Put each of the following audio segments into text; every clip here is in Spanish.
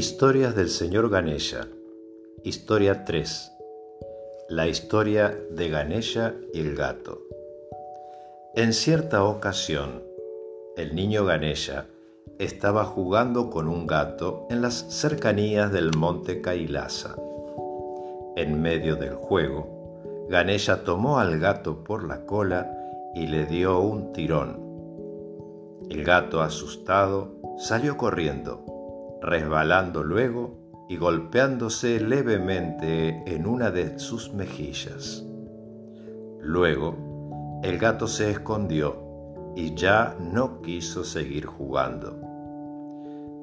Historias del señor Ganesha. Historia 3. La historia de Ganesha y el gato. En cierta ocasión, el niño Ganesha estaba jugando con un gato en las cercanías del monte Kailasa. En medio del juego, Ganesha tomó al gato por la cola y le dio un tirón. El gato, asustado, salió corriendo resbalando luego y golpeándose levemente en una de sus mejillas. Luego, el gato se escondió y ya no quiso seguir jugando.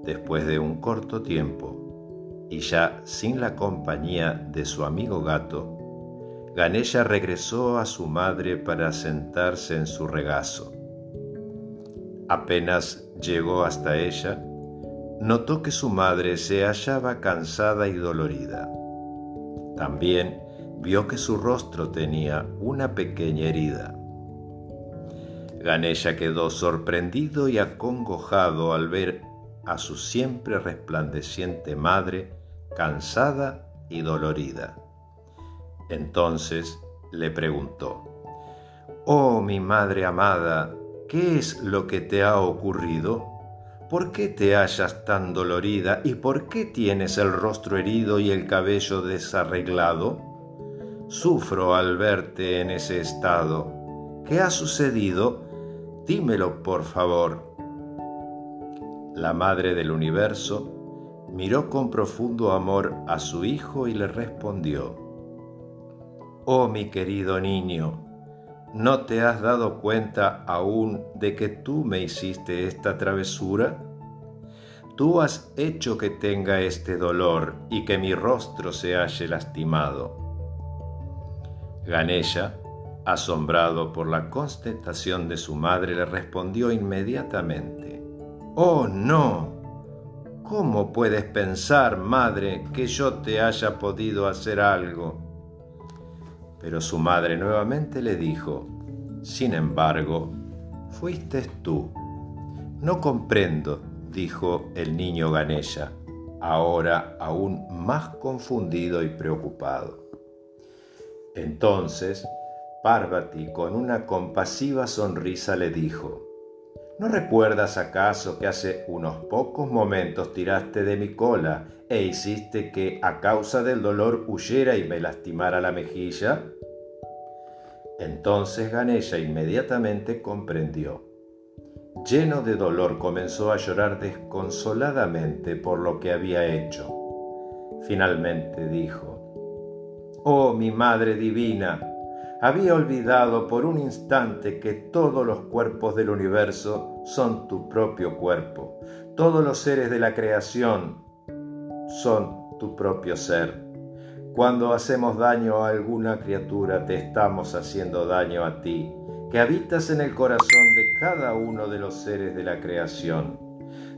Después de un corto tiempo, y ya sin la compañía de su amigo gato, Ganesha regresó a su madre para sentarse en su regazo. Apenas llegó hasta ella, notó que su madre se hallaba cansada y dolorida. También vio que su rostro tenía una pequeña herida. Ganesha quedó sorprendido y acongojado al ver a su siempre resplandeciente madre cansada y dolorida. Entonces le preguntó, Oh mi madre amada, ¿qué es lo que te ha ocurrido? ¿Por qué te hallas tan dolorida y por qué tienes el rostro herido y el cabello desarreglado? Sufro al verte en ese estado. ¿Qué ha sucedido? Dímelo, por favor. La Madre del Universo miró con profundo amor a su hijo y le respondió, Oh mi querido niño, ¿No te has dado cuenta aún de que tú me hiciste esta travesura? Tú has hecho que tenga este dolor y que mi rostro se halle lastimado. Ganesha, asombrado por la constatación de su madre, le respondió inmediatamente, Oh, no. ¿Cómo puedes pensar, madre, que yo te haya podido hacer algo? Pero su madre nuevamente le dijo, Sin embargo, fuiste tú. No comprendo, dijo el niño Ganesha, ahora aún más confundido y preocupado. Entonces, Parvati con una compasiva sonrisa le dijo, ¿No recuerdas acaso que hace unos pocos momentos tiraste de mi cola e hiciste que a causa del dolor huyera y me lastimara la mejilla? Entonces Ganesha inmediatamente comprendió. Lleno de dolor comenzó a llorar desconsoladamente por lo que había hecho. Finalmente dijo, Oh mi Madre Divina, había olvidado por un instante que todos los cuerpos del universo son tu propio cuerpo. Todos los seres de la creación son tu propio ser. Cuando hacemos daño a alguna criatura, te estamos haciendo daño a ti, que habitas en el corazón de cada uno de los seres de la creación.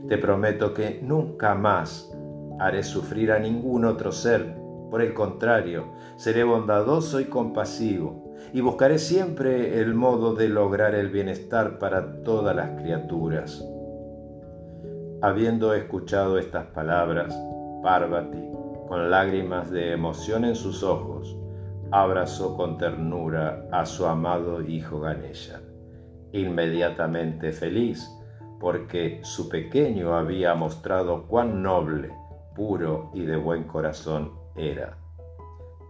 Te prometo que nunca más haré sufrir a ningún otro ser. Por el contrario, seré bondadoso y compasivo, y buscaré siempre el modo de lograr el bienestar para todas las criaturas. Habiendo escuchado estas palabras, Parvati con lágrimas de emoción en sus ojos, abrazó con ternura a su amado hijo Ganesha, inmediatamente feliz porque su pequeño había mostrado cuán noble, puro y de buen corazón era.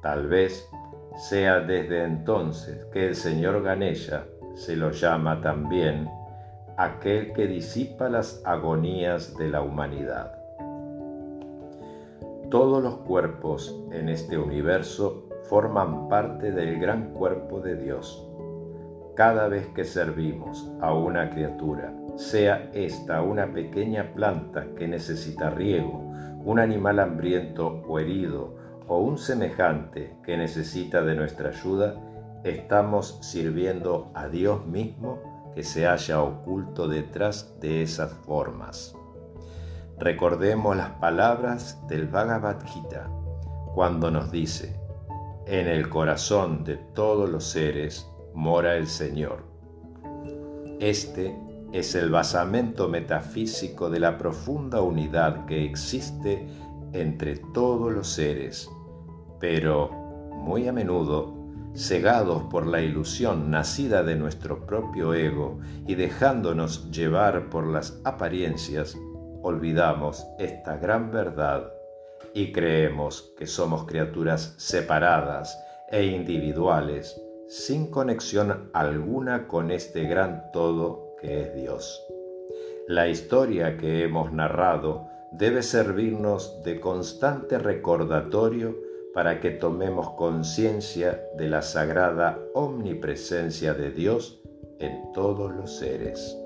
Tal vez sea desde entonces que el señor Ganesha se lo llama también aquel que disipa las agonías de la humanidad. Todos los cuerpos en este universo forman parte del gran cuerpo de Dios. Cada vez que servimos a una criatura, sea esta una pequeña planta que necesita riego, un animal hambriento o herido, o un semejante que necesita de nuestra ayuda, estamos sirviendo a Dios mismo que se halla oculto detrás de esas formas. Recordemos las palabras del Bhagavad Gita cuando nos dice, en el corazón de todos los seres mora el Señor. Este es el basamento metafísico de la profunda unidad que existe entre todos los seres, pero muy a menudo, cegados por la ilusión nacida de nuestro propio ego y dejándonos llevar por las apariencias, olvidamos esta gran verdad y creemos que somos criaturas separadas e individuales sin conexión alguna con este gran todo que es Dios. La historia que hemos narrado debe servirnos de constante recordatorio para que tomemos conciencia de la sagrada omnipresencia de Dios en todos los seres.